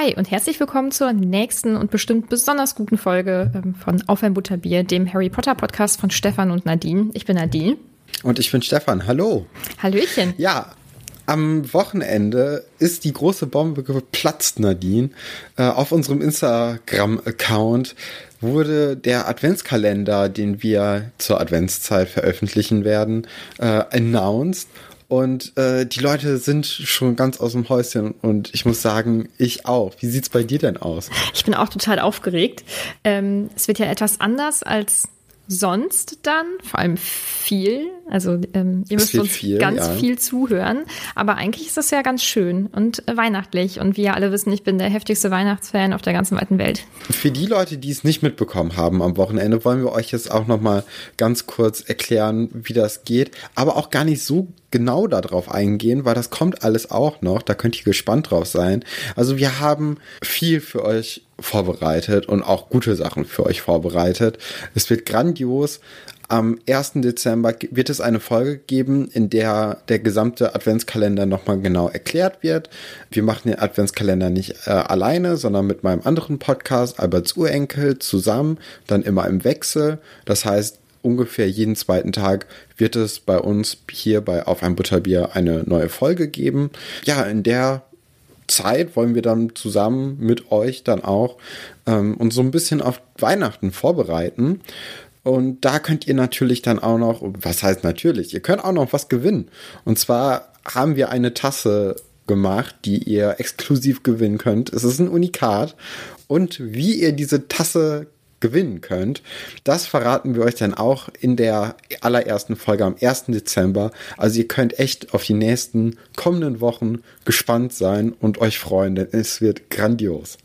Hi und herzlich willkommen zur nächsten und bestimmt besonders guten Folge ähm, von Auf ein Butterbier, dem Harry Potter Podcast von Stefan und Nadine. Ich bin Nadine. Und ich bin Stefan. Hallo. Hallöchen. Ja, am Wochenende ist die große Bombe geplatzt, Nadine. Äh, auf unserem Instagram-Account wurde der Adventskalender, den wir zur Adventszeit veröffentlichen werden, äh, announced. Und äh, die Leute sind schon ganz aus dem Häuschen und ich muss sagen, ich auch. Wie sieht's bei dir denn aus? Ich bin auch total aufgeregt. Ähm, es wird ja etwas anders als sonst dann, vor allem viel. Also ähm, ihr Es müsst uns viel, ganz ja. viel zuhören. Aber eigentlich ist das ja ganz schön und weihnachtlich. Und wie ihr alle wissen, ich bin der heftigste Weihnachtsfan auf der ganzen weiten Welt. Für die Leute, die es nicht mitbekommen haben am Wochenende, wollen wir euch jetzt auch noch mal ganz kurz erklären, wie das geht, aber auch gar nicht so genau darauf eingehen, weil das kommt alles auch noch, da könnt ihr gespannt drauf sein. Also wir haben viel für euch vorbereitet und auch gute Sachen für euch vorbereitet. Es wird grandios. Am 1. Dezember wird es eine Folge geben, in der der gesamte Adventskalender nochmal genau erklärt wird. Wir machen den Adventskalender nicht äh, alleine, sondern mit meinem anderen Podcast, Alberts Urenkel, zusammen, dann immer im Wechsel. Das heißt, ungefähr jeden zweiten Tag wird es bei uns hier bei Auf ein Butterbier eine neue Folge geben. Ja, in der Zeit wollen wir dann zusammen mit euch dann auch ähm, uns so ein bisschen auf Weihnachten vorbereiten. Und da könnt ihr natürlich dann auch noch, was heißt natürlich, ihr könnt auch noch was gewinnen. Und zwar haben wir eine Tasse gemacht, die ihr exklusiv gewinnen könnt. Es ist ein Unikat. Und wie ihr diese Tasse gewinnen könnt, das verraten wir euch dann auch in der allerersten Folge am 1. Dezember. Also ihr könnt echt auf die nächsten kommenden Wochen gespannt sein und euch freuen, denn es wird grandios.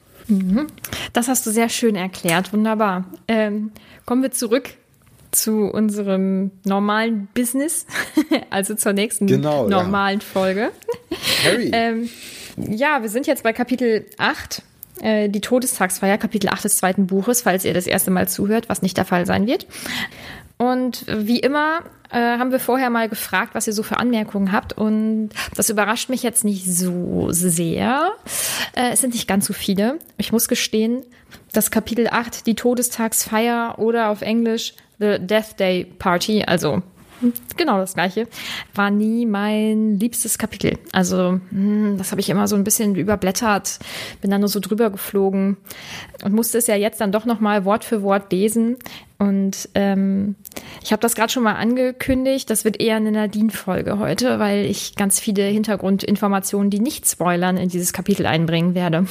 Das hast du sehr schön erklärt. Wunderbar. Ähm, kommen wir zurück zu unserem normalen Business, also zur nächsten Genau, ja. normalen Folge. Harry, Ähm, ja, wir sind jetzt bei Kapitel 8, äh, die Todestagsfeier, Kapitel 8 des zweiten Buches, falls ihr das erste Mal zuhört, was nicht der Fall sein wird. Und wie immer äh, haben wir vorher mal gefragt, was ihr so für Anmerkungen habt. Und das überrascht mich jetzt nicht so sehr. Äh, es sind nicht ganz so viele. Ich muss gestehen, das Kapitel 8, die Todestagsfeier oder auf Englisch The Death Day Party, also genau das gleiche, war nie mein liebstes Kapitel. Also hm, das habe ich immer so ein bisschen überblättert, bin dann nur so drüber geflogen und musste es ja jetzt dann doch noch mal Wort für Wort lesen. Und ähm, ich habe das gerade schon mal angekündigt, das wird eher eine Nadine-Folge heute, weil ich ganz viele Hintergrundinformationen, die nicht spoilern, in dieses Kapitel einbringen werde.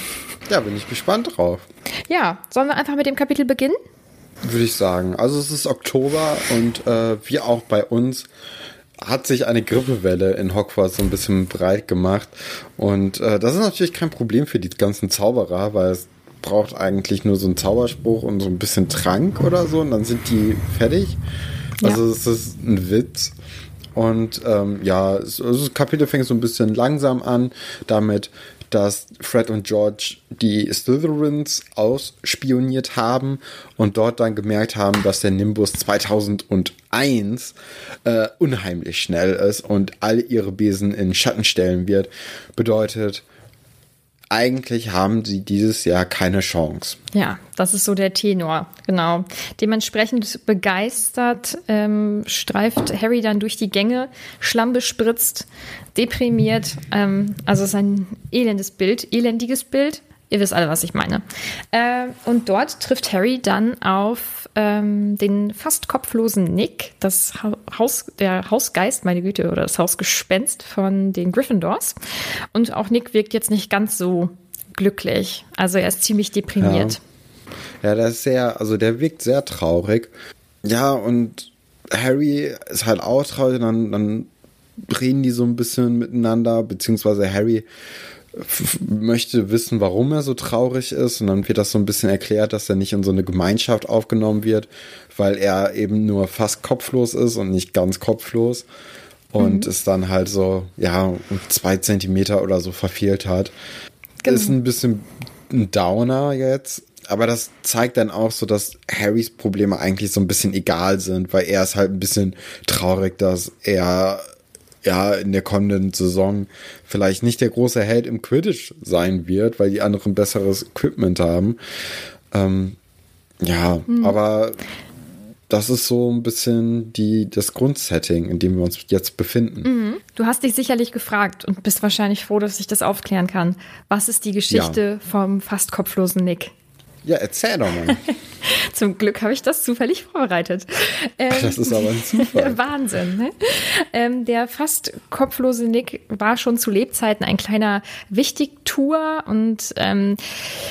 ja, bin ich gespannt drauf. Ja, sollen wir einfach mit dem Kapitel beginnen? Würde ich sagen. Also es ist Oktober und äh, wie auch bei uns hat sich eine Grippewelle in Hogwarts so ein bisschen breit gemacht. Und äh, das ist natürlich kein Problem für die ganzen Zauberer, weil es braucht eigentlich nur so einen Zauberspruch und so ein bisschen Trank oder so und dann sind die fertig. Also es ist ein Witz. Und ähm, ja, es, also das Kapitel fängt so ein bisschen langsam an, damit, dass Fred und George die Slytherins ausspioniert haben und dort dann gemerkt haben, dass der Nimbus 2001 äh, unheimlich schnell ist und all ihre Besen in Schatten stellen wird. Bedeutet, eigentlich haben sie dieses Jahr keine Chance. Ja, das ist so der Tenor, genau. Dementsprechend begeistert ähm, streift Harry dann durch die Gänge, Schlamm bespritzt, deprimiert. Ähm, also es ist ein elendes Bild, elendiges Bild. Ihr wisst alle, was ich meine. Äh, und dort trifft Harry dann auf ähm, den fast kopflosen Nick, das Haus, der Hausgeist, meine Güte, oder das Hausgespenst von den Gryffindors. Und auch Nick wirkt jetzt nicht ganz so glücklich. Also er ist ziemlich deprimiert. Ja, ja der ist sehr, also der wirkt sehr traurig. Ja, und Harry ist halt auch traurig, dann, dann reden die so ein bisschen miteinander, beziehungsweise Harry möchte wissen, warum er so traurig ist. Und dann wird das so ein bisschen erklärt, dass er nicht in so eine Gemeinschaft aufgenommen wird, weil er eben nur fast kopflos ist und nicht ganz kopflos. Und mhm. es dann halt so, ja, zwei Zentimeter oder so verfehlt hat. Genau. Ist ein bisschen ein Downer jetzt. Aber das zeigt dann auch so, dass Harrys Probleme eigentlich so ein bisschen egal sind, weil er ist halt ein bisschen traurig, dass er ja in der kommenden Saison vielleicht nicht der große Held im Quidditch sein wird, weil die anderen besseres Equipment haben. Ähm, ja, hm. aber das ist so ein bisschen die, das Grundsetting, in dem wir uns jetzt befinden. Mhm. Du hast dich sicherlich gefragt und bist wahrscheinlich froh, dass ich das aufklären kann. Was ist die Geschichte ja. vom fast kopflosen Nick? Ja, erzähl doch mal. Zum Glück habe ich das zufällig vorbereitet. Ähm, das ist aber ein Zufall. Wahnsinn. Ne? Ähm, der fast kopflose Nick war schon zu Lebzeiten ein kleiner Wichtigtour und ähm,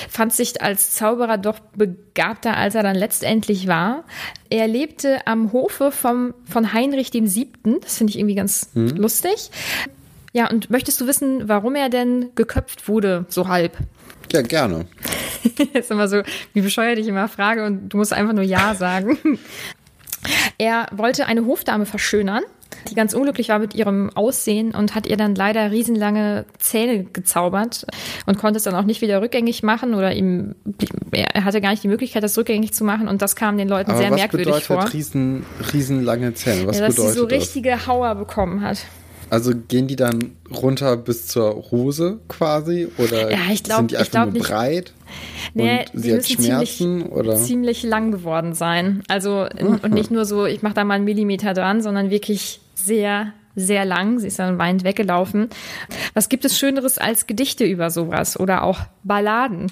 fand sich als Zauberer doch begabter, als er dann letztendlich war. Er lebte am Hofe vom, von Heinrich dem Siebten. Das finde ich irgendwie ganz hm. lustig. Ja, und möchtest du wissen, warum er denn geköpft wurde, so halb? Ja, gerne. das ist immer so, wie bescheuert ich immer frage und du musst einfach nur Ja sagen. er wollte eine Hofdame verschönern, die ganz unglücklich war mit ihrem Aussehen und hat ihr dann leider riesenlange Zähne gezaubert und konnte es dann auch nicht wieder rückgängig machen oder ihm, er hatte gar nicht die Möglichkeit, das rückgängig zu machen und das kam den Leuten Aber sehr merkwürdig vor. Riesen, riesenlange Zähne? Was ja, dass bedeutet sie so das? richtige Hauer bekommen hat. Also gehen die dann runter bis zur Hose quasi? Oder ja, glaub, sind die einfach nur nicht. breit? Nee, und sie hat Schmerzen? Ziemlich, oder? ziemlich lang geworden sein. Also und nicht nur so, ich mache da mal einen Millimeter dran, sondern wirklich sehr sehr lang. Sie ist dann weinend weggelaufen. Was gibt es Schöneres als Gedichte über sowas oder auch Balladen?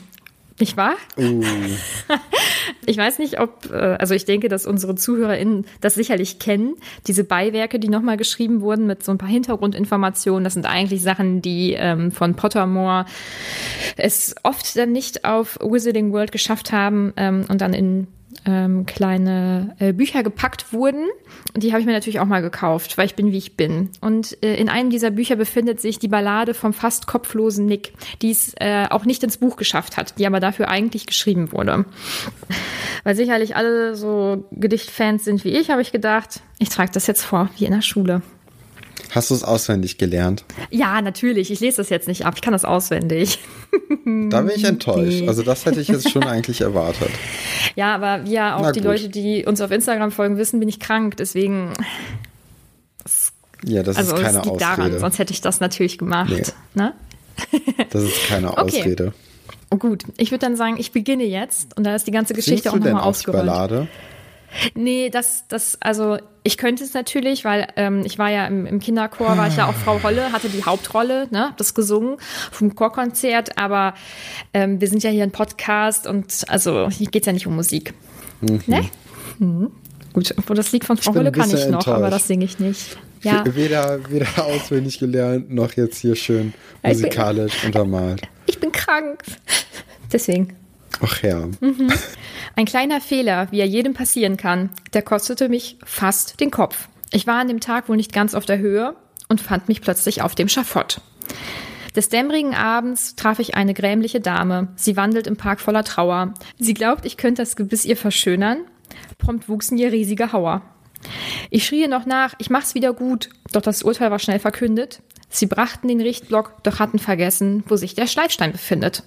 Nicht wahr? Uh. Ich weiß nicht, ob, äh, also ich denke, dass unsere ZuhörerInnen das sicherlich kennen. Diese Beiwerke, die nochmal geschrieben wurden mit so ein paar Hintergrundinformationen, das sind eigentlich Sachen, die ähm, von Pottermore es oft dann nicht auf Wizarding World geschafft haben ähm, und dann in ähm, kleine äh, Bücher gepackt wurden. Und die habe ich mir natürlich auch mal gekauft, weil ich bin, wie ich bin. Und äh, in einem dieser Bücher befindet sich die Ballade vom fast kopflosen Nick, die es äh, auch nicht ins Buch geschafft hat, die aber dafür eigentlich geschrieben wurde. Weil sicherlich alle so Gedichtfans sind wie ich, habe ich gedacht, ich trage das jetzt vor, wie in der Schule. Hast du es auswendig gelernt? Ja, natürlich. Ich lese das jetzt nicht ab. Ich kann das auswendig. Da bin ich enttäuscht. Also das hätte ich jetzt schon eigentlich erwartet. Ja, aber ja, auch die Leute, die uns auf Instagram folgen, wissen, bin ich krank. Deswegen. Ja, das also ist keine Ausrede. Daran, sonst hätte ich das natürlich gemacht. Nee. Ne? Das ist keine okay. Ausrede. Oh, gut, ich würde dann sagen, ich beginne jetzt und da ist die ganze Geschichte Singst auch nochmal ausgerollt. Ballade? Nee, das, das, also ich könnte es natürlich, weil ähm, ich war ja im, im Kinderchor, war ich ja auch Frau Holle, hatte die Hauptrolle, ne, das gesungen vom Chorkonzert, aber ähm, wir sind ja hier ein Podcast und also hier geht's ja nicht um Musik. Mhm. Ne? Mhm. Gut, obwohl das Lied von Frau Holle kann ich noch, enttäuscht. aber das singe ich nicht. Ja. Weder, weder auswendig gelernt, noch jetzt hier schön musikalisch ich bin, untermalt. Ich bin krank. Deswegen. Ach ja. Mhm. Ein kleiner Fehler, wie er jedem passieren kann, der kostete mich fast den Kopf. Ich war an dem Tag wohl nicht ganz auf der Höhe und fand mich plötzlich auf dem Schafott. Des dämmerigen Abends traf ich eine grämliche Dame. Sie wandelt im Park voller Trauer. Sie glaubt, ich könnte das Gebiss ihr verschönern. Prompt wuchsen ihr riesige Hauer. Ich schrie noch nach, ich mach's wieder gut, doch das Urteil war schnell verkündet. Sie brachten den Richtblock, doch hatten vergessen, wo sich der Schleifstein befindet.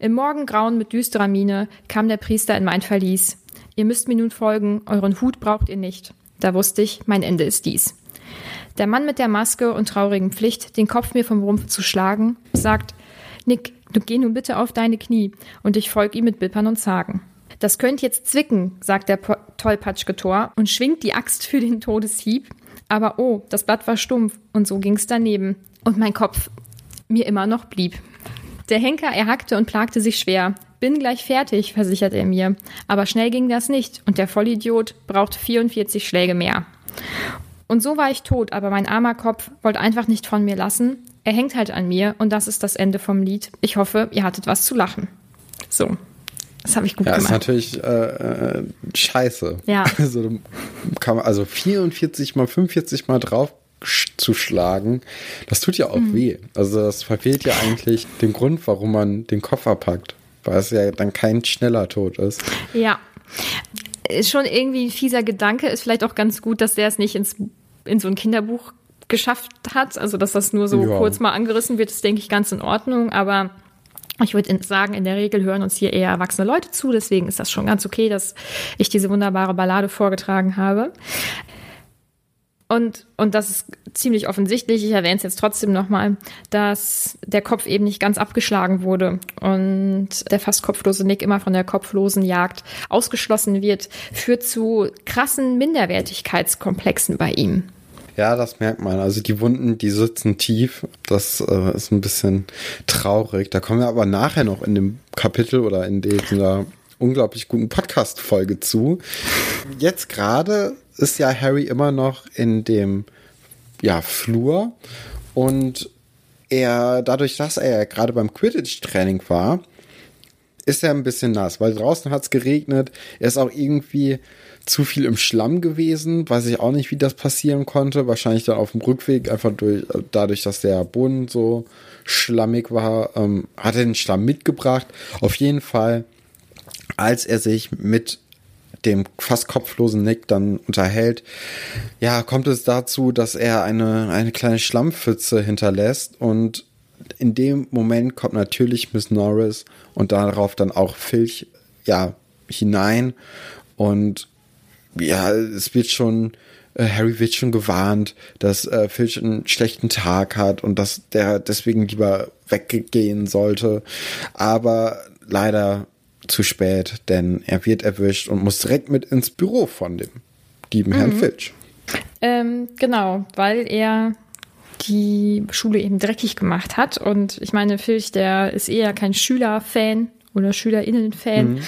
Im Morgengrauen mit düsterer Miene kam der Priester in mein Verlies. Ihr müsst mir nun folgen, euren Hut braucht ihr nicht. Da wusste ich, mein Ende ist dies. Der Mann mit der Maske und traurigen Pflicht, den Kopf mir vom Rumpf zu schlagen, sagt, Nick, du geh nun bitte auf deine Knie, und ich folg ihm mit Bippern und Zagen. Das könnt jetzt zwicken, sagt der tollpatschige Tor und schwingt die Axt für den Todeshieb. Aber oh, das Blatt war stumpf und so ging's daneben. Und mein Kopf mir immer noch blieb. Der Henker erhackte und plagte sich schwer. Bin gleich fertig, versicherte er mir. Aber schnell ging das nicht und der Vollidiot braucht 44 Schläge mehr. Und so war ich tot, aber mein armer Kopf wollte einfach nicht von mir lassen. Er hängt halt an mir und das ist das Ende vom Lied. Ich hoffe, ihr hattet was zu lachen. So. Das habe ich gut ja, gemacht. Ja, ist natürlich äh, äh, scheiße. Ja. Also, kann man, also 44 mal 45 mal drauf zu schlagen, das tut ja auch mhm. weh. Also das verfehlt ja eigentlich den Grund, warum man den Koffer packt, weil es ja dann kein schneller Tod ist. Ja. Ist schon irgendwie ein fieser Gedanke, ist vielleicht auch ganz gut, dass der es nicht ins, in so ein Kinderbuch geschafft hat. Also, dass das nur so ja. kurz mal angerissen wird, ist, denke ich, ganz in Ordnung. Aber ich würde sagen, in der Regel hören uns hier eher erwachsene Leute zu, deswegen ist das schon ganz okay, dass ich diese wunderbare Ballade vorgetragen habe. Und, und das ist ziemlich offensichtlich, ich erwähne es jetzt trotzdem nochmal, dass der Kopf eben nicht ganz abgeschlagen wurde und der fast kopflose Nick immer von der kopflosen Jagd ausgeschlossen wird, führt zu krassen Minderwertigkeitskomplexen bei ihm. Ja, das merkt man. Also die Wunden, die sitzen tief. Das äh, ist ein bisschen traurig. Da kommen wir aber nachher noch in dem Kapitel oder in dieser unglaublich guten Podcast-Folge zu. Jetzt gerade ist ja Harry immer noch in dem ja, Flur und er, dadurch, dass er gerade beim Quidditch-Training war, ist er ein bisschen nass, weil draußen hat es geregnet. Er ist auch irgendwie zu viel im Schlamm gewesen. Weiß ich auch nicht, wie das passieren konnte. Wahrscheinlich dann auf dem Rückweg, einfach durch, dadurch, dass der Boden so schlammig war, ähm, hat er den Schlamm mitgebracht. Auf jeden Fall, als er sich mit dem fast kopflosen Nick dann unterhält, ja, kommt es dazu, dass er eine, eine kleine Schlammpfütze hinterlässt und in dem Moment kommt natürlich Miss Norris und darauf dann auch Filch, ja, hinein und ja, es wird schon, äh, Harry wird schon gewarnt, dass äh, Filch einen schlechten Tag hat und dass der deswegen lieber weggehen sollte. Aber leider zu spät, denn er wird erwischt und muss direkt mit ins Büro von dem lieben Herrn mhm. Filch. Ähm, genau, weil er die Schule eben dreckig gemacht hat. Und ich meine, Filch, der ist eher kein Schülerfan oder SchülerInnen-Fan mhm.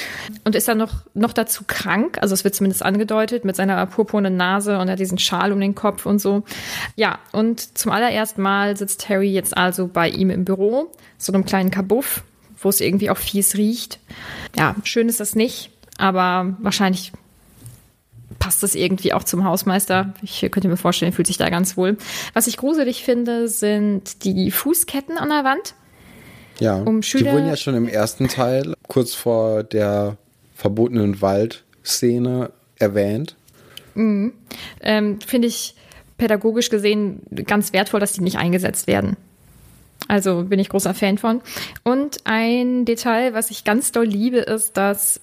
und ist dann noch, noch dazu krank. Also es wird zumindest angedeutet mit seiner purpurnen Nase und er hat diesen Schal um den Kopf und so. Ja, und zum allerersten Mal sitzt Harry jetzt also bei ihm im Büro, so einem kleinen Kabuff, wo es irgendwie auch fies riecht. Ja, schön ist das nicht, aber wahrscheinlich passt das irgendwie auch zum Hausmeister. Ich könnte mir vorstellen, fühlt sich da ganz wohl. Was ich gruselig finde, sind die Fußketten an der Wand. Ja, um Schüler die wurden ja schon im ersten Teil kurz vor der verbotenen Waldszene erwähnt. Mhm. Ähm, Finde ich pädagogisch gesehen ganz wertvoll, dass die nicht eingesetzt werden. Also bin ich großer Fan von. Und ein Detail, was ich ganz doll liebe, ist, dass,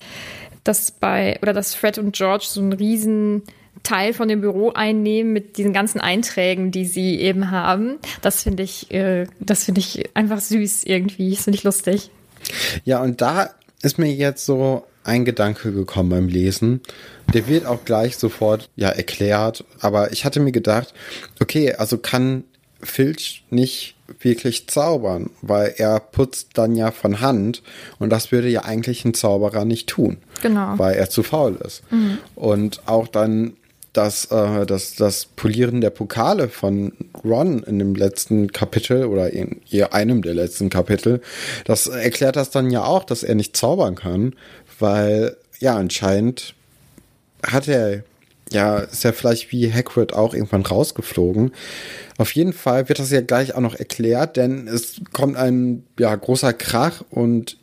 dass bei oder dass Fred und George so einen riesen Teil von dem Büro einnehmen mit diesen ganzen Einträgen, die sie eben haben. Das finde ich, äh, das finde ich einfach süß irgendwie. Das finde ich lustig. Ja, und da ist mir jetzt so ein Gedanke gekommen beim Lesen. Der wird auch gleich sofort ja erklärt, aber ich hatte mir gedacht, okay, also kann Filch nicht wirklich zaubern, weil er putzt dann ja von Hand und das würde ja eigentlich ein Zauberer nicht tun. Genau. Weil er zu faul ist. Mhm. Und auch dann das, äh, das, das Polieren der Pokale von Ron in dem letzten Kapitel oder in einem der letzten Kapitel, das erklärt das dann ja auch, dass er nicht zaubern kann, weil ja anscheinend hat er ja, ist ja vielleicht wie Hagrid auch irgendwann rausgeflogen. Auf jeden Fall wird das ja gleich auch noch erklärt, denn es kommt ein ja, großer Krach und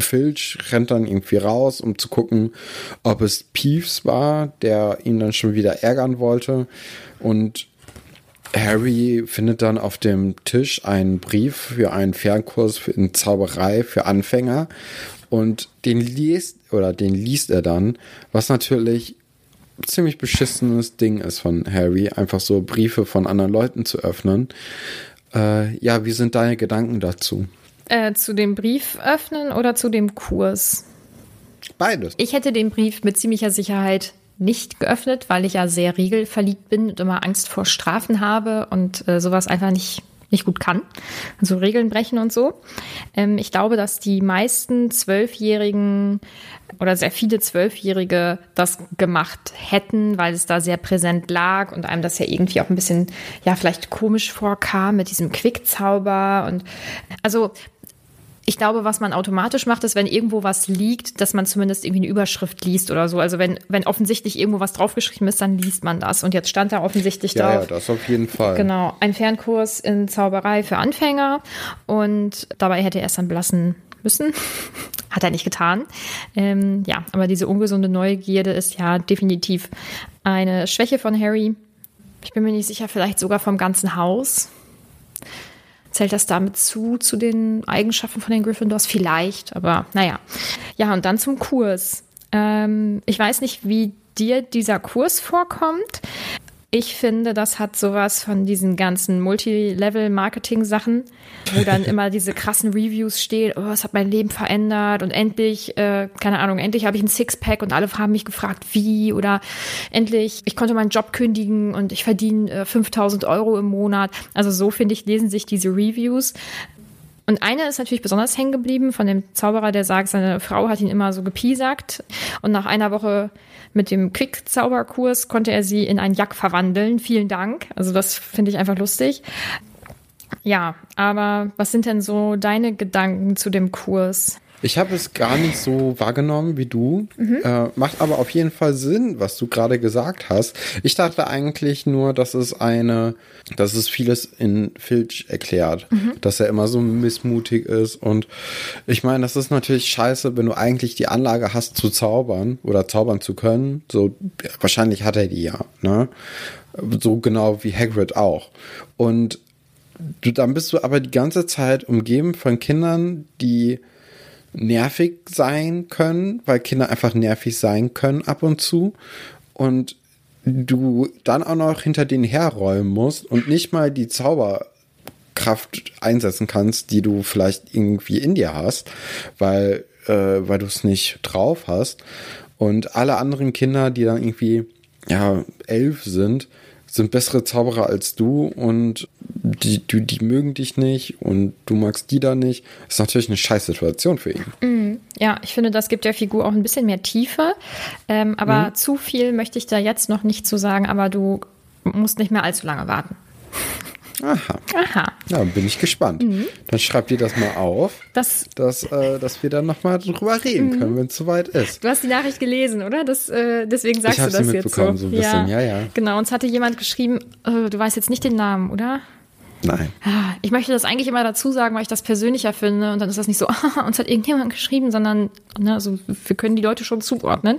Filch rennt dann irgendwie raus, um zu gucken, ob es Peeves war, der ihn dann schon wieder ärgern wollte. Und Harry findet dann auf dem Tisch einen Brief für einen Fernkurs in Zauberei für Anfänger und den liest oder den liest er dann, was natürlich ziemlich beschissenes Ding ist von Harry, einfach so Briefe von anderen Leuten zu öffnen. Äh, ja, wie sind deine Gedanken dazu? Äh, zu dem Brief öffnen oder zu dem Kurs? Beides. Ich hätte den Brief mit ziemlicher Sicherheit nicht geöffnet, weil ich ja sehr regelverliebt bin und immer Angst vor Strafen habe und äh, sowas einfach nicht nicht gut kann, also Regeln brechen und so. Ähm, ich glaube, dass die meisten Zwölfjährigen oder sehr viele Zwölfjährige das gemacht hätten, weil es da sehr präsent lag und einem das ja irgendwie auch ein bisschen, ja, vielleicht komisch vorkam mit diesem Quickzauber und also ich glaube, was man automatisch macht, ist, wenn irgendwo was liegt, dass man zumindest irgendwie eine Überschrift liest oder so. Also wenn, wenn offensichtlich irgendwo was draufgeschrieben ist, dann liest man das. Und jetzt stand da offensichtlich ja, drauf. Ja, das auf jeden Fall. Genau, ein Fernkurs in Zauberei für Anfänger. Und dabei hätte er es dann belassen müssen. Hat er nicht getan. Ähm, ja, aber diese ungesunde Neugierde ist ja definitiv eine Schwäche von Harry. Ich bin mir nicht sicher, vielleicht sogar vom ganzen Haus. Zählt das damit zu, zu den Eigenschaften von den Gryffindors? Vielleicht, aber naja. Ja, und dann zum Kurs. Ähm, ich weiß nicht, wie dir dieser Kurs vorkommt. Ich finde, das hat sowas von diesen ganzen Multilevel-Marketing-Sachen, wo dann immer diese krassen Reviews stehen, oh, es hat mein Leben verändert und endlich, äh, keine Ahnung, endlich habe ich ein Sixpack und alle haben mich gefragt, wie oder endlich, ich konnte meinen Job kündigen und ich verdiene äh, 5000 Euro im Monat. Also so, finde ich, lesen sich diese Reviews. Und eine ist natürlich besonders hängen geblieben von dem Zauberer, der sagt, seine Frau hat ihn immer so gepiesackt. Und nach einer Woche mit dem Quick-Zauberkurs konnte er sie in einen Jack verwandeln. Vielen Dank. Also das finde ich einfach lustig. Ja, aber was sind denn so deine Gedanken zu dem Kurs? Ich habe es gar nicht so wahrgenommen wie du. Mhm. Äh, macht aber auf jeden Fall Sinn, was du gerade gesagt hast. Ich dachte eigentlich nur, dass es eine, dass es vieles in Filch erklärt, mhm. dass er immer so missmutig ist. Und ich meine, das ist natürlich scheiße, wenn du eigentlich die Anlage hast zu zaubern oder zaubern zu können. So, wahrscheinlich hat er die ja, ne? So genau wie Hagrid auch. Und du, dann bist du aber die ganze Zeit umgeben von Kindern, die nervig sein können, weil Kinder einfach nervig sein können ab und zu. Und du dann auch noch hinter denen herräumen musst und nicht mal die Zauberkraft einsetzen kannst, die du vielleicht irgendwie in dir hast, weil, äh, weil du es nicht drauf hast. Und alle anderen Kinder, die dann irgendwie ja elf sind, sind bessere Zauberer als du und die, die, die mögen dich nicht und du magst die da nicht. Das ist natürlich eine scheiß Situation für ihn. Mm, ja, ich finde, das gibt der Figur auch ein bisschen mehr Tiefe. Ähm, aber mhm. zu viel möchte ich da jetzt noch nicht zu sagen, aber du musst nicht mehr allzu lange warten. Aha. Aha. Ja, bin ich gespannt. Mhm. Dann schreib dir das mal auf, das, dass, äh, dass wir dann nochmal drüber reden mhm. können, wenn es soweit ist. Du hast die Nachricht gelesen, oder? Das, äh, deswegen sagst ich du das sie jetzt so. so ein bisschen. Ja. ja, ja. Genau, uns hatte jemand geschrieben, äh, du weißt jetzt nicht den Namen, oder? Nein. Ah, ich möchte das eigentlich immer dazu sagen, weil ich das persönlicher finde. Und dann ist das nicht so, ah, uns hat irgendjemand geschrieben, sondern ne, also wir können die Leute schon zuordnen,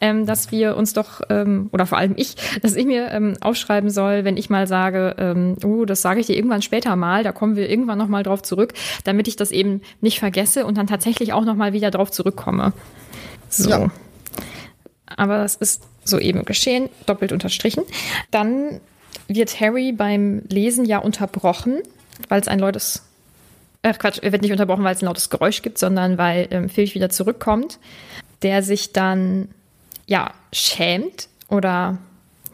ähm, dass wir uns doch, ähm, oder vor allem ich, dass ich mir ähm, aufschreiben soll, wenn ich mal sage, ähm, oh, das sage ich dir irgendwann später mal, da kommen wir irgendwann nochmal drauf zurück, damit ich das eben nicht vergesse und dann tatsächlich auch nochmal wieder drauf zurückkomme. So. Ja. Aber das ist soeben geschehen, doppelt unterstrichen. Dann wird Harry beim Lesen ja unterbrochen, weil es ein lautes Ach Quatsch, er wird nicht unterbrochen, weil es ein lautes Geräusch gibt, sondern weil ähm, Filch wieder zurückkommt, der sich dann ja schämt oder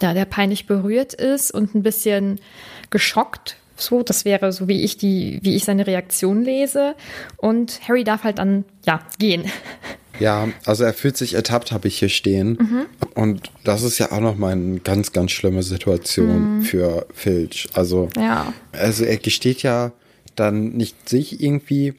ja, der peinlich berührt ist und ein bisschen geschockt. So, das wäre so, wie ich die, wie ich seine Reaktion lese. Und Harry darf halt dann ja gehen. Ja, also er fühlt sich ertappt, habe ich hier stehen. Mhm. Und das ist ja auch noch mal eine ganz, ganz schlimme Situation mhm. für Filch. Also, ja. also er gesteht ja dann nicht sich irgendwie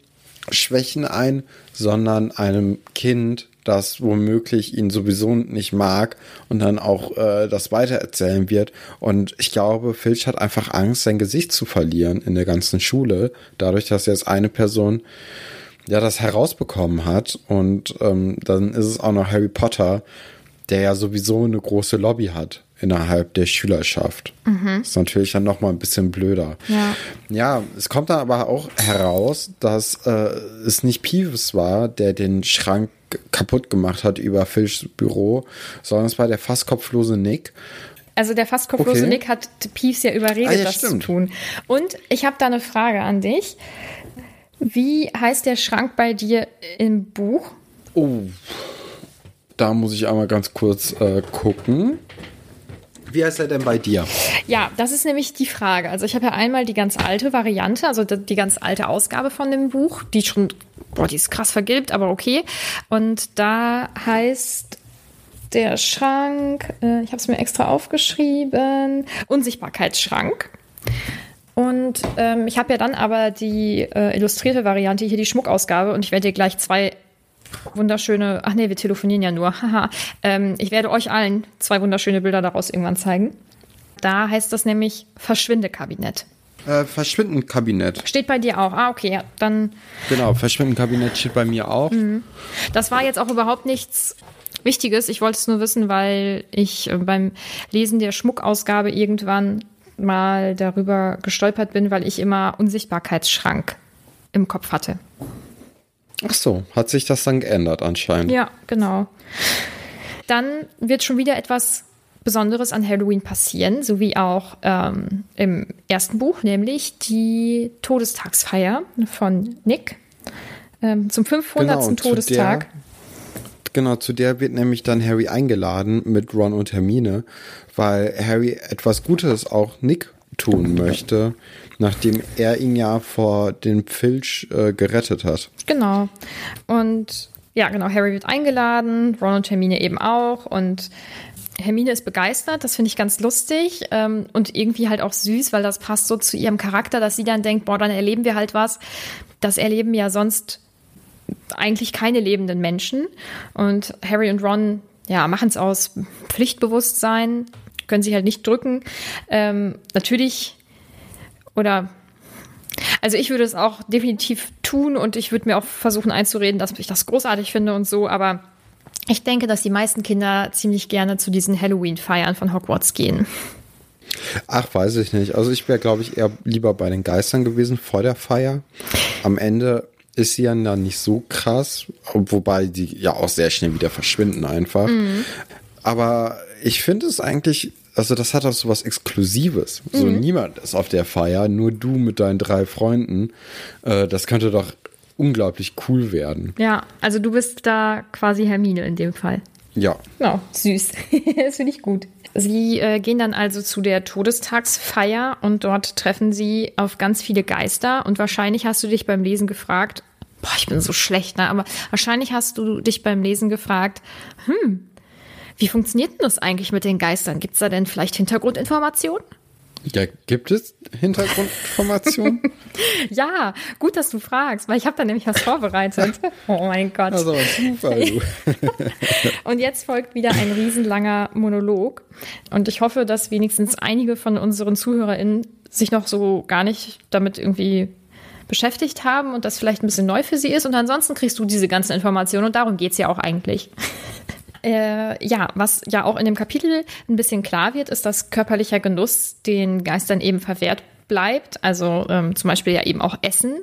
Schwächen ein, sondern einem Kind, das womöglich ihn sowieso nicht mag und dann auch äh, das weitererzählen wird. Und ich glaube, Filch hat einfach Angst, sein Gesicht zu verlieren in der ganzen Schule, dadurch, dass jetzt eine Person ja das herausbekommen hat. Und ähm, dann ist es auch noch Harry Potter, der ja sowieso eine große Lobby hat innerhalb der Schülerschaft. Mhm. Ist natürlich dann noch mal ein bisschen blöder. Ja. ja, es kommt dann aber auch heraus, dass äh, es nicht Peeves war, der den Schrank kaputt gemacht hat über Filchs Büro, sondern es war der fast kopflose Nick. Also der fast kopflose okay. Nick hat Peeves ja überredet, ah, ja, das stimmt. zu tun. Und ich habe da eine Frage an dich. Wie heißt der Schrank bei dir im Buch? Oh, da muss ich einmal ganz kurz äh, gucken. Wie heißt er denn bei dir? Ja, das ist nämlich die Frage. Also ich habe ja einmal die ganz alte Variante, also die ganz alte Ausgabe von dem Buch, die schon, boah, die ist krass vergilbt, aber okay. Und da heißt der Schrank, äh, ich habe es mir extra aufgeschrieben, Unsichtbarkeitsschrank. Und ähm, ich habe ja dann aber die äh, illustrierte Variante, hier die Schmuckausgabe, und ich werde dir gleich zwei wunderschöne, ach nee, wir telefonieren ja nur, haha. ähm, ich werde euch allen zwei wunderschöne Bilder daraus irgendwann zeigen. Da heißt das nämlich Verschwindekabinett. Äh, Verschwindenkabinett. Steht bei dir auch. Ah, okay, ja, dann. Genau, Verschwindenkabinett steht bei mir auch. Mhm. Das war jetzt auch überhaupt nichts Wichtiges. Ich wollte es nur wissen, weil ich äh, beim Lesen der Schmuckausgabe irgendwann mal darüber gestolpert bin, weil ich immer Unsichtbarkeitsschrank im Kopf hatte. Ach so, hat sich das dann geändert anscheinend. Ja, genau. Dann wird schon wieder etwas Besonderes an Halloween passieren, so wie auch ähm, im ersten Buch, nämlich die Todestagsfeier von Nick ähm, zum 500. Genau, Todestag. Der, genau, zu der wird nämlich dann Harry eingeladen mit Ron und Hermine, weil Harry etwas Gutes auch Nick tun möchte, nachdem er ihn ja vor dem Filch äh, gerettet hat. Genau. Und ja, genau, Harry wird eingeladen, Ron und Hermine eben auch. Und Hermine ist begeistert, das finde ich ganz lustig ähm, und irgendwie halt auch süß, weil das passt so zu ihrem Charakter, dass sie dann denkt, boah, dann erleben wir halt was. Das erleben ja sonst eigentlich keine lebenden Menschen. Und Harry und Ron, ja, machen es aus Pflichtbewusstsein, können sich halt nicht drücken. Ähm, natürlich, oder also ich würde es auch definitiv tun und ich würde mir auch versuchen einzureden, dass ich das großartig finde und so, aber ich denke, dass die meisten Kinder ziemlich gerne zu diesen Halloween-Feiern von Hogwarts gehen. Ach, weiß ich nicht. Also ich wäre, glaube ich, eher lieber bei den Geistern gewesen vor der Feier. Am Ende ist sie ja dann nicht so krass, wobei die ja auch sehr schnell wieder verschwinden einfach. Mhm. Aber ich finde es eigentlich, also das hat auch so was Exklusives. Mhm. So niemand ist auf der Feier, nur du mit deinen drei Freunden. Äh, das könnte doch unglaublich cool werden. Ja, also du bist da quasi Hermine in dem Fall. Ja. Genau, süß. das finde ich gut. Sie äh, gehen dann also zu der Todestagsfeier und dort treffen sie auf ganz viele Geister. Und wahrscheinlich hast du dich beim Lesen gefragt, boah, ich bin so schlecht, ne? aber wahrscheinlich hast du dich beim Lesen gefragt, hm, wie funktioniert denn das eigentlich mit den Geistern? Gibt es da denn vielleicht Hintergrundinformationen? Ja, gibt es Hintergrundinformationen? ja, gut, dass du fragst, weil ich habe da nämlich was vorbereitet. Oh mein Gott. Also Zufall, du. Und jetzt folgt wieder ein riesenlanger Monolog. Und ich hoffe, dass wenigstens einige von unseren ZuhörerInnen sich noch so gar nicht damit irgendwie beschäftigt haben und das vielleicht ein bisschen neu für sie ist. Und ansonsten kriegst du diese ganzen Informationen und darum geht es ja auch eigentlich. Äh, ja, was ja auch in dem Kapitel ein bisschen klar wird, ist, dass körperlicher Genuss den Geistern eben verwehrt bleibt, also ähm, zum Beispiel ja eben auch Essen.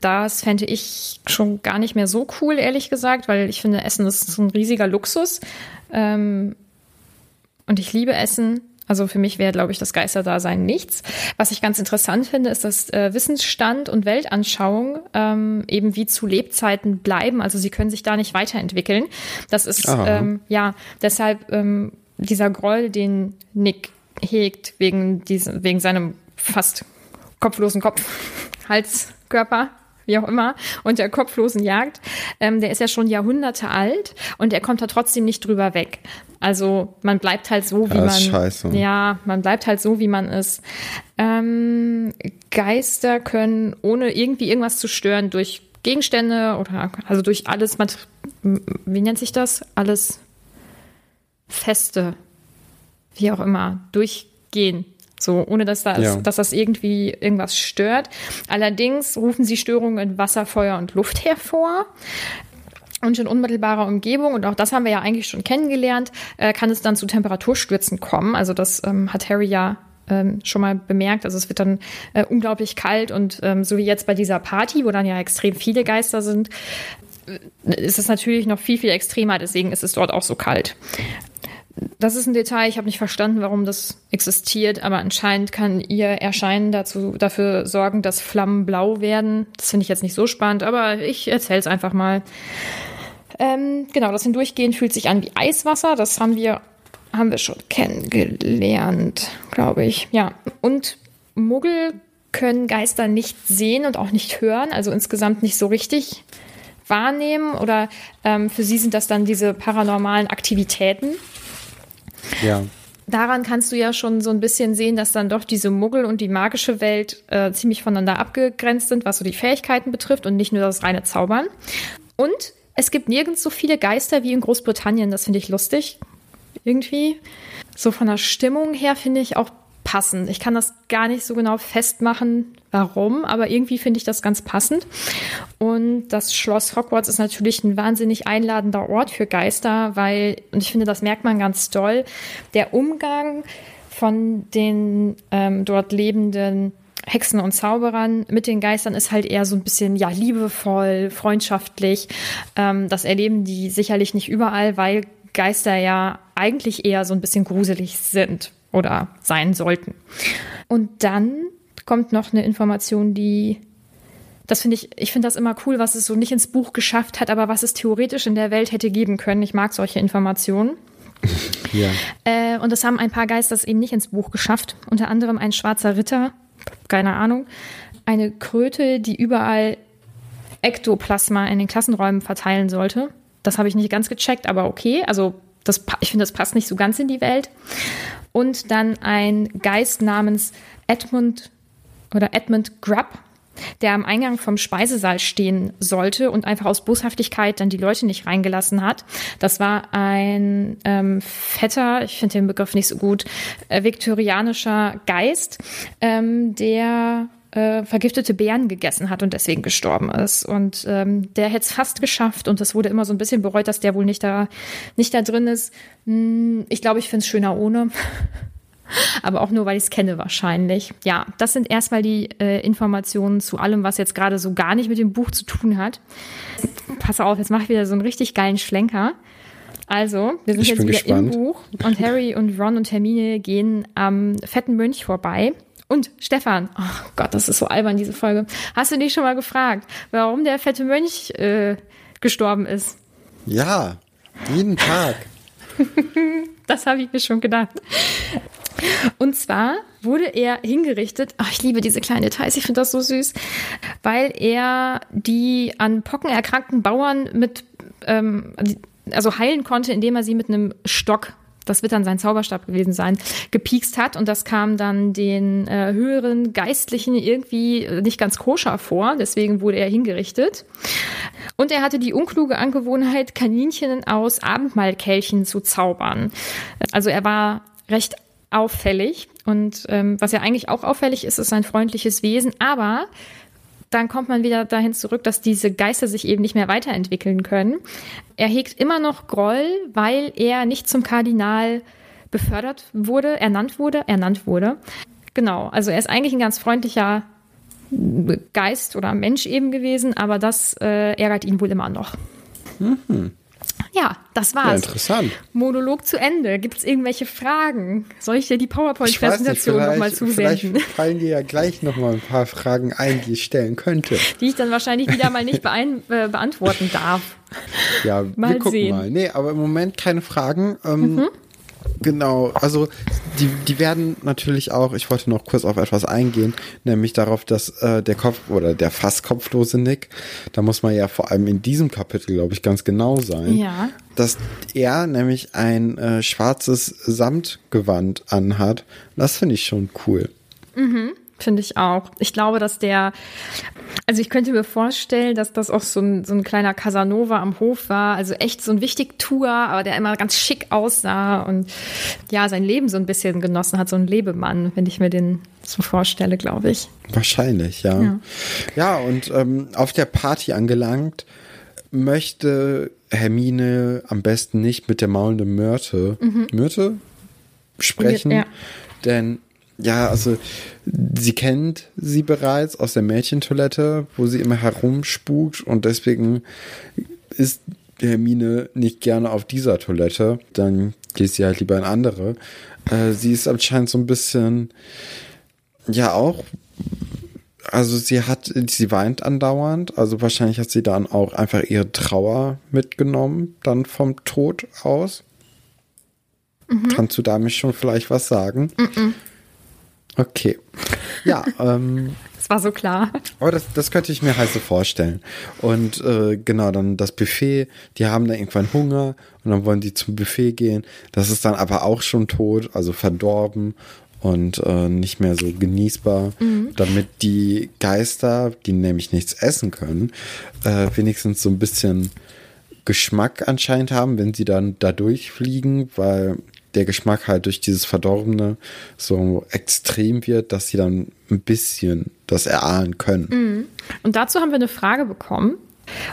Das fände ich schon gar nicht mehr so cool, ehrlich gesagt, weil ich finde, Essen ist ein riesiger Luxus. Ähm, und ich liebe Essen. Also für mich wäre, glaube ich, das Geisterdasein nichts. Was ich ganz interessant finde, ist, dass äh, Wissensstand und Weltanschauung ähm, eben wie zu Lebzeiten bleiben. Also sie können sich da nicht weiterentwickeln. Das ist ähm, ja deshalb ähm, dieser Groll, den Nick hegt wegen diesem, wegen seinem fast kopflosen Kopf, Halskörper wie auch immer, und der kopflosen Jagd, ähm, der ist ja schon Jahrhunderte alt und er kommt da trotzdem nicht drüber weg. Also man bleibt halt so, wie ja, man. Scheiße. Ja, man bleibt halt so, wie man ist. Ähm, Geister können, ohne irgendwie irgendwas zu stören, durch Gegenstände oder also durch alles, wie nennt sich das? Alles Feste, wie auch immer, durchgehen. So, ohne dass das, ja. dass das irgendwie irgendwas stört. Allerdings rufen sie Störungen in Wasser, Feuer und Luft hervor. Und in unmittelbarer Umgebung, und auch das haben wir ja eigentlich schon kennengelernt, äh, kann es dann zu Temperaturstürzen kommen. Also das ähm, hat Harry ja ähm, schon mal bemerkt. Also es wird dann äh, unglaublich kalt und ähm, so wie jetzt bei dieser Party, wo dann ja extrem viele Geister sind, äh, ist es natürlich noch viel, viel extremer. Deswegen ist es dort auch so kalt. Das ist ein Detail, ich habe nicht verstanden, warum das existiert, aber anscheinend kann ihr Erscheinen dazu, dafür sorgen, dass Flammen blau werden. Das finde ich jetzt nicht so spannend, aber ich erzähle es einfach mal. Ähm, genau, das Hindurchgehen fühlt sich an wie Eiswasser. Das haben wir haben wir schon kennengelernt, glaube ich. Ja, und Muggel können Geister nicht sehen und auch nicht hören, also insgesamt nicht so richtig wahrnehmen oder ähm, für sie sind das dann diese paranormalen Aktivitäten. Ja. Daran kannst du ja schon so ein bisschen sehen, dass dann doch diese Muggel und die magische Welt äh, ziemlich voneinander abgegrenzt sind, was so die Fähigkeiten betrifft und nicht nur das reine Zaubern. Und es gibt nirgends so viele Geister wie in Großbritannien. Das finde ich lustig irgendwie. So von der Stimmung her finde ich auch passend. Ich kann das gar nicht so genau festmachen, warum, aber irgendwie finde ich das ganz passend. Und das Schloss Hogwarts ist natürlich ein wahnsinnig einladender Ort für Geister, weil, und ich finde, das merkt man ganz toll, der Umgang von den ähm, dort lebenden Hexen und Zauberern mit den Geistern ist halt eher so ein bisschen ja liebevoll, freundschaftlich. Ähm, das erleben die sicherlich nicht überall, weil Geister ja eigentlich eher so ein bisschen gruselig sind oder sein sollten. Und dann kommt noch eine Information, die das finde ich, ich finde das immer cool, was es so nicht ins Buch geschafft hat, aber was es theoretisch in der Welt hätte geben können. Ich mag solche Informationen. Ja. Äh, und das haben ein paar Geister eben nicht ins Buch geschafft. Unter anderem ein schwarzer Ritter, keine Ahnung, eine Kröte, die überall Ektoplasma in den Klassenräumen verteilen sollte. Das habe ich nicht ganz gecheckt, aber okay. Also das, ich finde, das passt nicht so ganz in die Welt. Und dann ein Geist namens Edmund oder Edmund Grubb, der am Eingang vom Speisesaal stehen sollte und einfach aus Boshaftigkeit dann die Leute nicht reingelassen hat. Das war ein ähm, fetter, ich finde den Begriff nicht so gut, äh, viktorianischer Geist, ähm, der äh, vergiftete Beeren gegessen hat und deswegen gestorben ist. Und ähm, der hätte es fast geschafft und es wurde immer so ein bisschen bereut, dass der wohl nicht da, nicht da drin ist. Hm, ich glaube, ich finde es schöner ohne. Aber auch nur, weil ich es kenne wahrscheinlich. Ja, das sind erstmal die äh, Informationen zu allem, was jetzt gerade so gar nicht mit dem Buch zu tun hat. Pass auf, jetzt mache ich wieder so einen richtig geilen Schlenker. Also, wir sind ich jetzt wieder gespannt. im Buch und Harry und Ron und Hermine gehen am fetten Mönch vorbei und Stefan, oh Gott, das ist so albern, diese Folge. Hast du dich schon mal gefragt, warum der fette Mönch äh, gestorben ist? Ja, jeden Tag. das habe ich mir schon gedacht. Und zwar wurde er hingerichtet, ach, ich liebe diese kleinen Details, ich finde das so süß, weil er die an Pocken erkrankten Bauern mit, ähm, also heilen konnte, indem er sie mit einem Stock das wird dann sein Zauberstab gewesen sein, gepiekst hat. Und das kam dann den äh, höheren Geistlichen irgendwie nicht ganz koscher vor. Deswegen wurde er hingerichtet. Und er hatte die unkluge Angewohnheit, Kaninchen aus Abendmahlkelchen zu zaubern. Also er war recht auffällig. Und ähm, was ja eigentlich auch auffällig ist, ist sein freundliches Wesen. Aber dann kommt man wieder dahin zurück, dass diese Geister sich eben nicht mehr weiterentwickeln können. Er hegt immer noch Groll, weil er nicht zum Kardinal befördert wurde, ernannt wurde, ernannt wurde. Genau, also er ist eigentlich ein ganz freundlicher Geist oder Mensch eben gewesen, aber das äh, ärgert ihn wohl immer noch. Mhm. Ja, das war's. Ja, interessant. Monolog zu Ende. Gibt es irgendwelche Fragen? Soll ich dir die PowerPoint-Präsentation nochmal zusenden? Vielleicht fallen dir ja gleich nochmal ein paar Fragen ein, die ich stellen könnte. Die ich dann wahrscheinlich wieder mal nicht beein, äh, beantworten darf. Ja, mal wir gucken sehen. mal. Nee, aber im Moment keine Fragen. Ähm, mhm. Genau, also die, die werden natürlich auch, ich wollte noch kurz auf etwas eingehen, nämlich darauf, dass äh, der Kopf oder der fast kopflose Nick, da muss man ja vor allem in diesem Kapitel, glaube ich, ganz genau sein, ja. dass er nämlich ein äh, schwarzes Samtgewand anhat. Das finde ich schon cool. Mhm. Finde ich auch. Ich glaube, dass der, also ich könnte mir vorstellen, dass das auch so ein, so ein kleiner Casanova am Hof war. Also echt so ein Wichtigtuer, aber der immer ganz schick aussah und ja, sein Leben so ein bisschen genossen hat, so ein Lebemann, wenn ich mir den so vorstelle, glaube ich. Wahrscheinlich, ja. Ja, ja und ähm, auf der Party angelangt, möchte Hermine am besten nicht mit der maulenden Myrte, mhm. Myrte sprechen, ja. denn ja, also sie kennt sie bereits aus der Mädchentoilette, wo sie immer herumspukt und deswegen ist Hermine nicht gerne auf dieser Toilette. Dann geht sie halt lieber in andere. Äh, sie ist anscheinend so ein bisschen, ja auch, also sie hat, sie weint andauernd. Also wahrscheinlich hat sie dann auch einfach ihre Trauer mitgenommen, dann vom Tod aus. Mhm. Kannst du damit schon vielleicht was sagen? Mhm. Okay. Ja, ähm. Das war so klar. Aber das, das könnte ich mir halt so vorstellen. Und äh, genau, dann das Buffet, die haben da irgendwann Hunger und dann wollen die zum Buffet gehen. Das ist dann aber auch schon tot, also verdorben und äh, nicht mehr so genießbar, mhm. damit die Geister, die nämlich nichts essen können, äh, wenigstens so ein bisschen Geschmack anscheinend haben, wenn sie dann da durchfliegen, weil der Geschmack halt durch dieses Verdorbene so extrem wird, dass sie dann ein bisschen das erahnen können. Mhm. Und dazu haben wir eine Frage bekommen.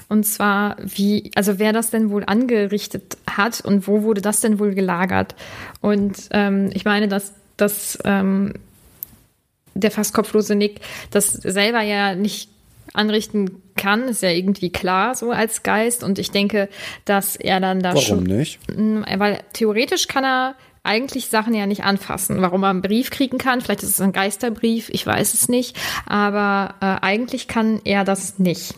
Und zwar, wie, also wer das denn wohl angerichtet hat und wo wurde das denn wohl gelagert? Und ähm, ich meine, dass, dass ähm, der fast kopflose Nick das selber ja nicht anrichten kann, ist ja irgendwie klar, so als Geist. Und ich denke, dass er dann da Warum schon. Warum nicht? Weil theoretisch kann er eigentlich Sachen ja nicht anfassen. Warum er einen Brief kriegen kann, vielleicht ist es ein Geisterbrief, ich weiß es nicht. Aber äh, eigentlich kann er das nicht.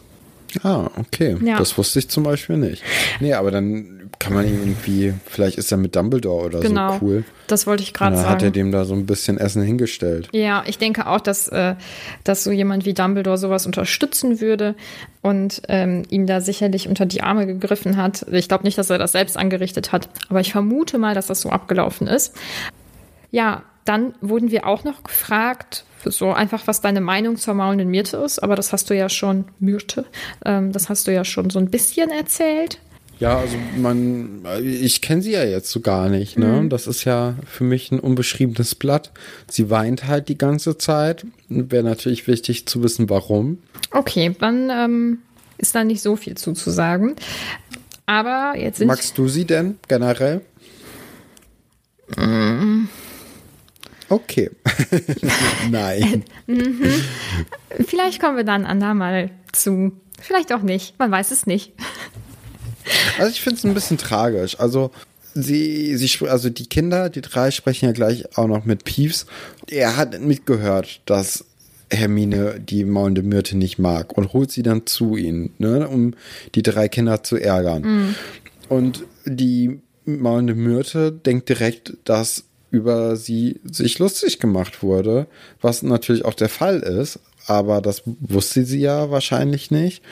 Ah, okay. Ja. Das wusste ich zum Beispiel nicht. Nee, aber dann kann man irgendwie, vielleicht ist er mit Dumbledore oder genau, so cool. Das wollte ich gerade sagen. hat er dem da so ein bisschen Essen hingestellt. Ja, ich denke auch, dass, äh, dass so jemand wie Dumbledore sowas unterstützen würde und ähm, ihm da sicherlich unter die Arme gegriffen hat. Ich glaube nicht, dass er das selbst angerichtet hat, aber ich vermute mal, dass das so abgelaufen ist. Ja, dann wurden wir auch noch gefragt, so einfach, was deine Meinung zur maulenden Myrte ist, aber das hast du ja schon, Myrte, ähm, das hast du ja schon so ein bisschen erzählt. Ja, also man, ich kenne sie ja jetzt so gar nicht, ne? Mhm. Das ist ja für mich ein unbeschriebenes Blatt. Sie weint halt die ganze Zeit. Wäre natürlich wichtig zu wissen, warum. Okay, dann ähm, ist da nicht so viel zuzusagen. Aber jetzt sind. Magst du sie denn generell? Mhm. Okay. Nein. mhm. Vielleicht kommen wir dann andermal zu. Vielleicht auch nicht. Man weiß es nicht. Also ich finde es ein bisschen tragisch. Also sie, sie, also die Kinder, die drei sprechen ja gleich auch noch mit Peeves. Er hat mitgehört, dass Hermine die maulende Myrte nicht mag und holt sie dann zu ihnen, ne, um die drei Kinder zu ärgern. Mhm. Und die maulende Myrte denkt direkt, dass über sie sich lustig gemacht wurde, was natürlich auch der Fall ist, aber das wusste sie ja wahrscheinlich nicht.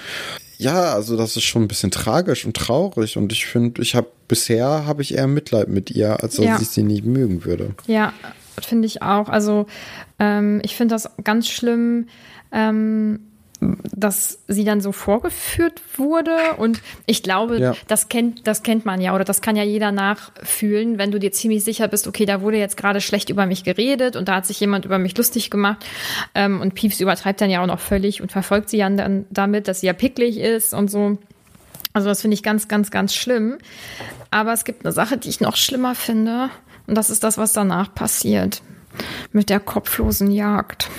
Ja, also das ist schon ein bisschen tragisch und traurig und ich finde, ich habe bisher habe ich eher Mitleid mit ihr, als dass ja. ich sie nicht mögen würde. Ja, finde ich auch. Also ähm, ich finde das ganz schlimm. Ähm dass sie dann so vorgeführt wurde. Und ich glaube, ja. das, kennt, das kennt man ja oder das kann ja jeder nachfühlen, wenn du dir ziemlich sicher bist, okay, da wurde jetzt gerade schlecht über mich geredet und da hat sich jemand über mich lustig gemacht. Ähm, und Pieps übertreibt dann ja auch noch völlig und verfolgt sie dann damit, dass sie ja picklig ist und so. Also das finde ich ganz, ganz, ganz schlimm. Aber es gibt eine Sache, die ich noch schlimmer finde. Und das ist das, was danach passiert. Mit der kopflosen Jagd.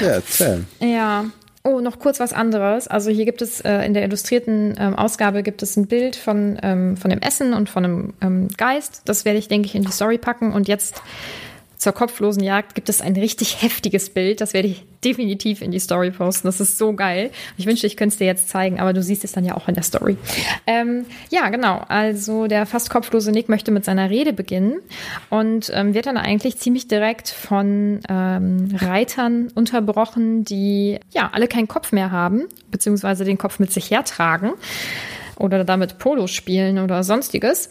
Ja, erzähl. Ja, Oh, noch kurz was anderes. Also hier gibt es äh, in der illustrierten ähm, Ausgabe gibt es ein Bild von, ähm, von dem Essen und von einem ähm, Geist. Das werde ich, denke ich, in die Story packen. Und jetzt zur kopflosen Jagd gibt es ein richtig heftiges Bild. Das werde ich definitiv in die Story posten. Das ist so geil. Ich wünschte, ich könnte es dir jetzt zeigen, aber du siehst es dann ja auch in der Story. Ähm, ja, genau. Also der fast kopflose Nick möchte mit seiner Rede beginnen und ähm, wird dann eigentlich ziemlich direkt von ähm, Reitern unterbrochen, die ja alle keinen Kopf mehr haben, beziehungsweise den Kopf mit sich hertragen. Oder damit Polo spielen oder sonstiges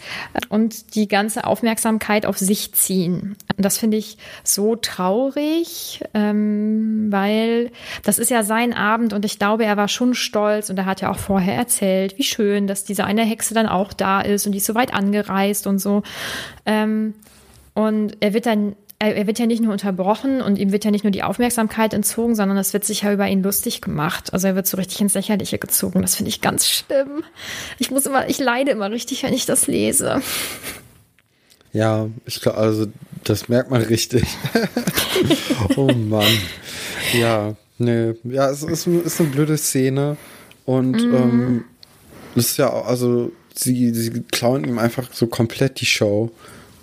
und die ganze Aufmerksamkeit auf sich ziehen. Das finde ich so traurig, ähm, weil das ist ja sein Abend und ich glaube, er war schon stolz und er hat ja auch vorher erzählt, wie schön, dass diese eine Hexe dann auch da ist und die ist so weit angereist und so. Ähm, und er wird dann er wird ja nicht nur unterbrochen und ihm wird ja nicht nur die Aufmerksamkeit entzogen, sondern es wird sich ja über ihn lustig gemacht. Also er wird so richtig ins Lächerliche gezogen. Das finde ich ganz schlimm. Ich muss immer, ich leide immer richtig, wenn ich das lese. Ja, ich glaube, also das merkt man richtig. oh Mann. Ja, nee. Ja, es ist, ist eine blöde Szene. Und mm. ähm, das ist ja, also sie, sie klauen ihm einfach so komplett die Show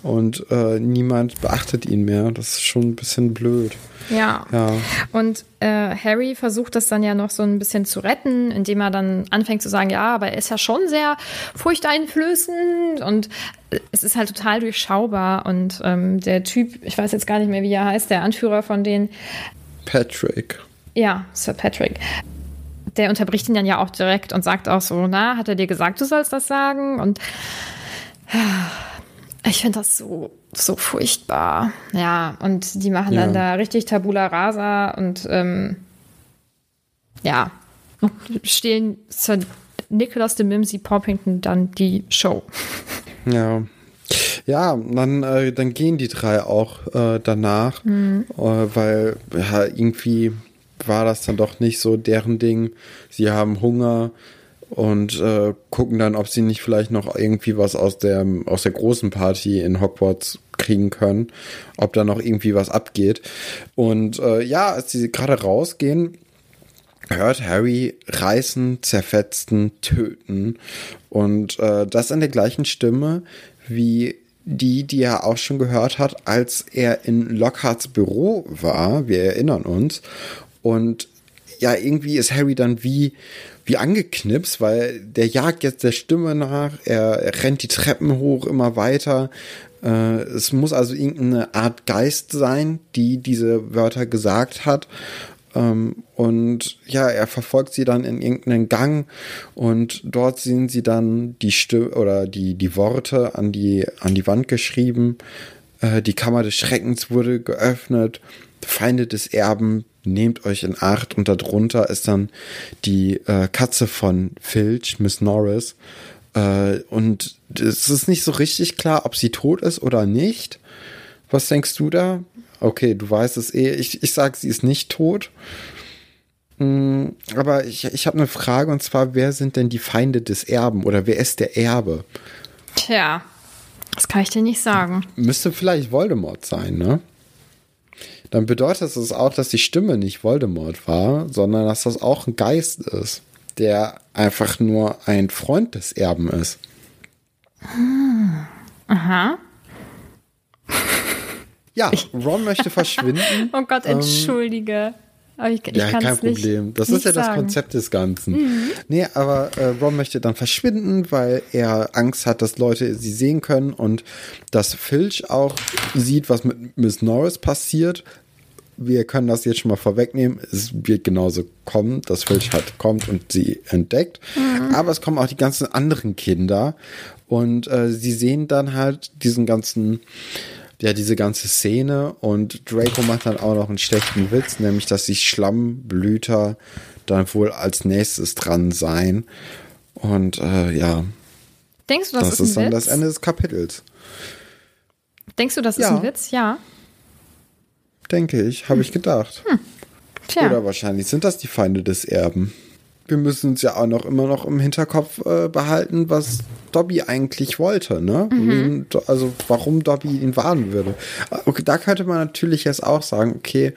und äh, niemand beachtet ihn mehr. Das ist schon ein bisschen blöd. Ja. ja. Und äh, Harry versucht das dann ja noch so ein bisschen zu retten, indem er dann anfängt zu sagen, ja, aber er ist ja schon sehr furchteinflößend und es ist halt total durchschaubar. Und ähm, der Typ, ich weiß jetzt gar nicht mehr, wie er heißt, der Anführer von denen. Patrick. Ja, Sir Patrick der unterbricht ihn dann ja auch direkt und sagt auch so, na, hat er dir gesagt, du sollst das sagen? Und ich finde das so, so furchtbar. Ja, und die machen ja. dann da richtig Tabula Rasa und ähm, ja, stehlen Sir Nicholas de Mimsy Poppington dann die Show. Ja. Ja, dann, äh, dann gehen die drei auch äh, danach, mhm. äh, weil ja, irgendwie war das dann doch nicht so deren Ding. Sie haben Hunger, und äh, gucken dann, ob sie nicht vielleicht noch irgendwie was aus der, aus der großen Party in Hogwarts kriegen können, ob da noch irgendwie was abgeht. Und äh, ja, als sie gerade rausgehen, hört Harry reißen, zerfetzen, töten. Und äh, das in der gleichen Stimme wie die, die er auch schon gehört hat, als er in Lockharts Büro war. Wir erinnern uns. Und ja, irgendwie ist Harry dann wie wie angeknipst, weil der jagt jetzt der Stimme nach, er, er rennt die Treppen hoch immer weiter. Äh, es muss also irgendeine Art Geist sein, die diese Wörter gesagt hat. Ähm, und ja, er verfolgt sie dann in irgendeinen Gang und dort sehen sie dann die Stimme oder die, die Worte an die, an die Wand geschrieben. Äh, die Kammer des Schreckens wurde geöffnet. Feinde des Erben nehmt euch in Acht und darunter ist dann die äh, Katze von Filch, Miss Norris. Äh, und es ist nicht so richtig klar, ob sie tot ist oder nicht. Was denkst du da? Okay, du weißt es eh. Ich, ich sag, sie ist nicht tot. Mhm, aber ich, ich habe eine Frage und zwar, wer sind denn die Feinde des Erben oder wer ist der Erbe? Tja, das kann ich dir nicht sagen. Müsste vielleicht Voldemort sein, ne? Dann bedeutet es auch, dass die Stimme nicht Voldemort war, sondern dass das auch ein Geist ist, der einfach nur ein Freund des Erben ist. Hm. Aha. Ja, Ron möchte verschwinden. oh Gott, ähm, entschuldige. Aber ich, ich ja, kein Problem. Nicht, das nicht ist ja sagen. das Konzept des Ganzen. Mhm. Nee, aber äh, Ron möchte dann verschwinden, weil er Angst hat, dass Leute sie sehen können und dass Filch auch sieht, was mit Miss Norris passiert, wir können das jetzt schon mal vorwegnehmen. Es wird genauso kommen, dass Filch halt kommt und sie entdeckt. Mhm. Aber es kommen auch die ganzen anderen Kinder und äh, sie sehen dann halt diesen ganzen, ja, diese ganze Szene und Draco macht dann auch noch einen schlechten Witz, nämlich, dass die Schlammblüter dann wohl als nächstes dran sein. Und äh, ja. Denkst du, das, das ist, ist dann Witz? das Ende des Kapitels. Denkst du, das ja. ist ein Witz? Ja denke ich, habe hm. ich gedacht. Hm. Tja. Oder wahrscheinlich sind das die Feinde des Erben. Wir müssen uns ja auch noch immer noch im Hinterkopf äh, behalten, was Dobby eigentlich wollte, ne? Mhm. Also warum Dobby ihn warnen würde. Okay, da könnte man natürlich jetzt auch sagen, okay,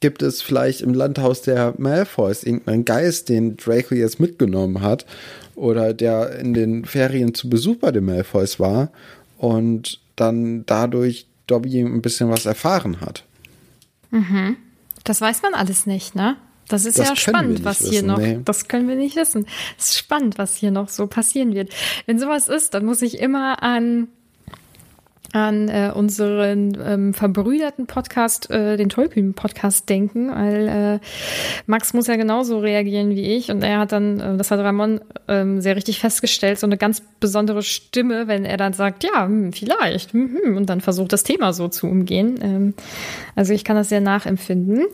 gibt es vielleicht im Landhaus der Malfoys irgendeinen Geist, den Draco jetzt mitgenommen hat oder der in den Ferien zu Besuch bei den Malfoys war und dann dadurch Dobby ein bisschen was erfahren hat. Mhm. Das weiß man alles nicht, ne? Das ist das ja spannend, was hier wissen, noch. Nee. Das können wir nicht wissen. Es ist spannend, was hier noch so passieren wird. Wenn sowas ist, dann muss ich immer an an äh, unseren ähm, verbrüderten Podcast, äh, den Tollkühn-Podcast denken, weil äh, Max muss ja genauso reagieren wie ich und er hat dann, äh, das hat Ramon ähm, sehr richtig festgestellt, so eine ganz besondere Stimme, wenn er dann sagt, ja, hm, vielleicht, hm, hm, und dann versucht das Thema so zu umgehen. Ähm, also ich kann das sehr nachempfinden.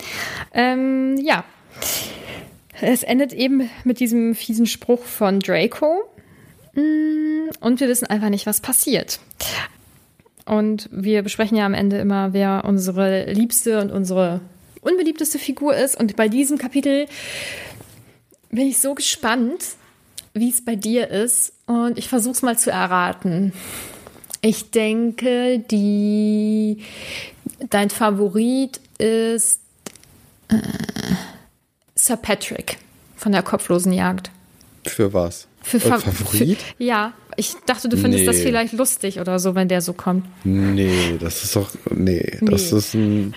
Ähm, ja, es endet eben mit diesem fiesen Spruch von Draco. Mm, und wir wissen einfach nicht, was passiert. Und wir besprechen ja am Ende immer, wer unsere liebste und unsere unbeliebteste Figur ist. Und bei diesem Kapitel bin ich so gespannt, wie es bei dir ist. Und ich versuche es mal zu erraten. Ich denke, die dein Favorit ist äh, Sir Patrick von der kopflosen Jagd. Für was? Für, Fa Favorit? Für, ja, ich dachte, du findest nee. das vielleicht lustig oder so, wenn der so kommt. Nee, das ist doch. Nee, nee. das ist ein.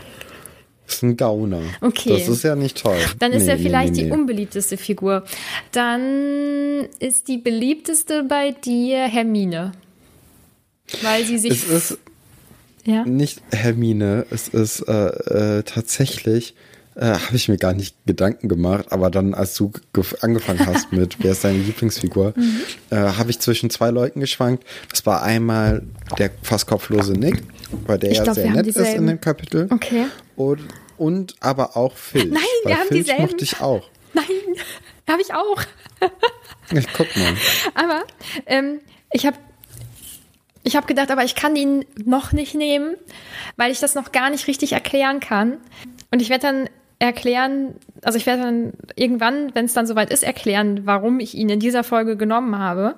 Das ist ein Gauner. Okay. Das ist ja nicht toll. Dann ist nee, er vielleicht die unbeliebteste Figur. Dann ist die beliebteste bei dir Hermine. Weil sie sich. Es ist ja? nicht Hermine, es ist äh, äh, tatsächlich äh, habe ich mir gar nicht Gedanken gemacht, aber dann, als du angefangen hast mit, wer ist deine Lieblingsfigur, mhm. äh, habe ich zwischen zwei Leuten geschwankt. Das war einmal der fast kopflose Nick, weil der ja sehr nett ist in dem Kapitel. Okay. Und, und aber auch Filch. Nein, wir haben Filch dieselben. mochte ich auch. Nein, habe ich auch. ich guck mal. Aber ähm, ich habe ich habe gedacht, aber ich kann ihn noch nicht nehmen, weil ich das noch gar nicht richtig erklären kann. Und ich werde dann erklären, also ich werde dann irgendwann, wenn es dann soweit ist, erklären, warum ich ihn in dieser Folge genommen habe.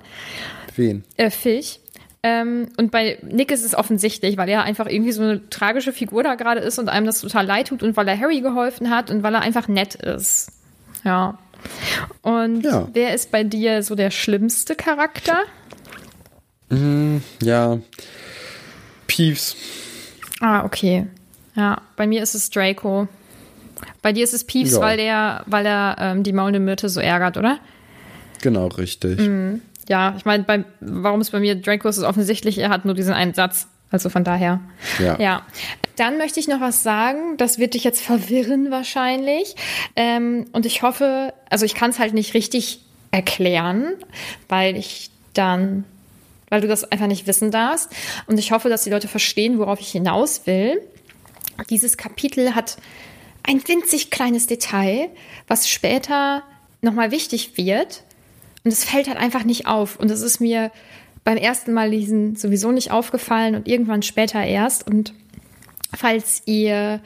Wen? Äh, Filch. Ähm, und bei Nick ist es offensichtlich, weil er einfach irgendwie so eine tragische Figur da gerade ist und einem das total leid tut und weil er Harry geholfen hat und weil er einfach nett ist. Ja. Und ja. wer ist bei dir so der schlimmste Charakter? Mm, ja. Peeves. Ah, okay. Ja, bei mir ist es Draco. Bei dir ist es Peeves, ja. weil der, weil er ähm, die maulende Myrte so ärgert, oder? Genau, richtig. Mhm. Ja, ich meine, warum es bei mir Draco ist, ist offensichtlich, er hat nur diesen einen Satz. Also von daher. Ja. ja. Dann möchte ich noch was sagen. Das wird dich jetzt verwirren wahrscheinlich. Ähm, und ich hoffe, also ich kann es halt nicht richtig erklären, weil ich dann, weil du das einfach nicht wissen darfst. Und ich hoffe, dass die Leute verstehen, worauf ich hinaus will. Dieses Kapitel hat ein winzig kleines Detail, was später nochmal wichtig wird. Und es fällt halt einfach nicht auf. Und es ist mir beim ersten Mal lesen sowieso nicht aufgefallen und irgendwann später erst. Und falls ihr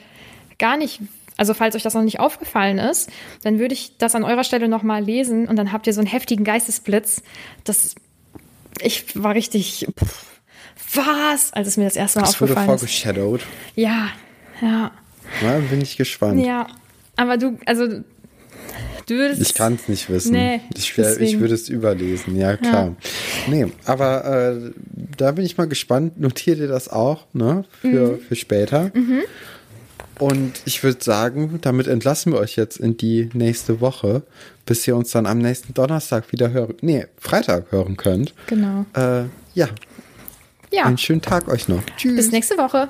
gar nicht, also falls euch das noch nicht aufgefallen ist, dann würde ich das an eurer Stelle nochmal lesen und dann habt ihr so einen heftigen Geistesblitz. Das, ich war richtig, pff, was, als es mir das erste Mal das aufgefallen wurde vorgeshadowed. Ja, ja. Na, bin ich gespannt. Ja, aber du, also du würdest. Ich kann es nicht wissen. Nee, ich, wär, ich würde es überlesen, ja klar. Ja. Nee, aber äh, da bin ich mal gespannt. Notiert ihr das auch, ne? Für, mhm. für später. Mhm. Und ich würde sagen, damit entlassen wir euch jetzt in die nächste Woche, bis ihr uns dann am nächsten Donnerstag wieder hören, nee, Freitag hören könnt. Genau. Äh, ja. Ja. Einen schönen Tag euch noch. Tschüss. Bis nächste Woche.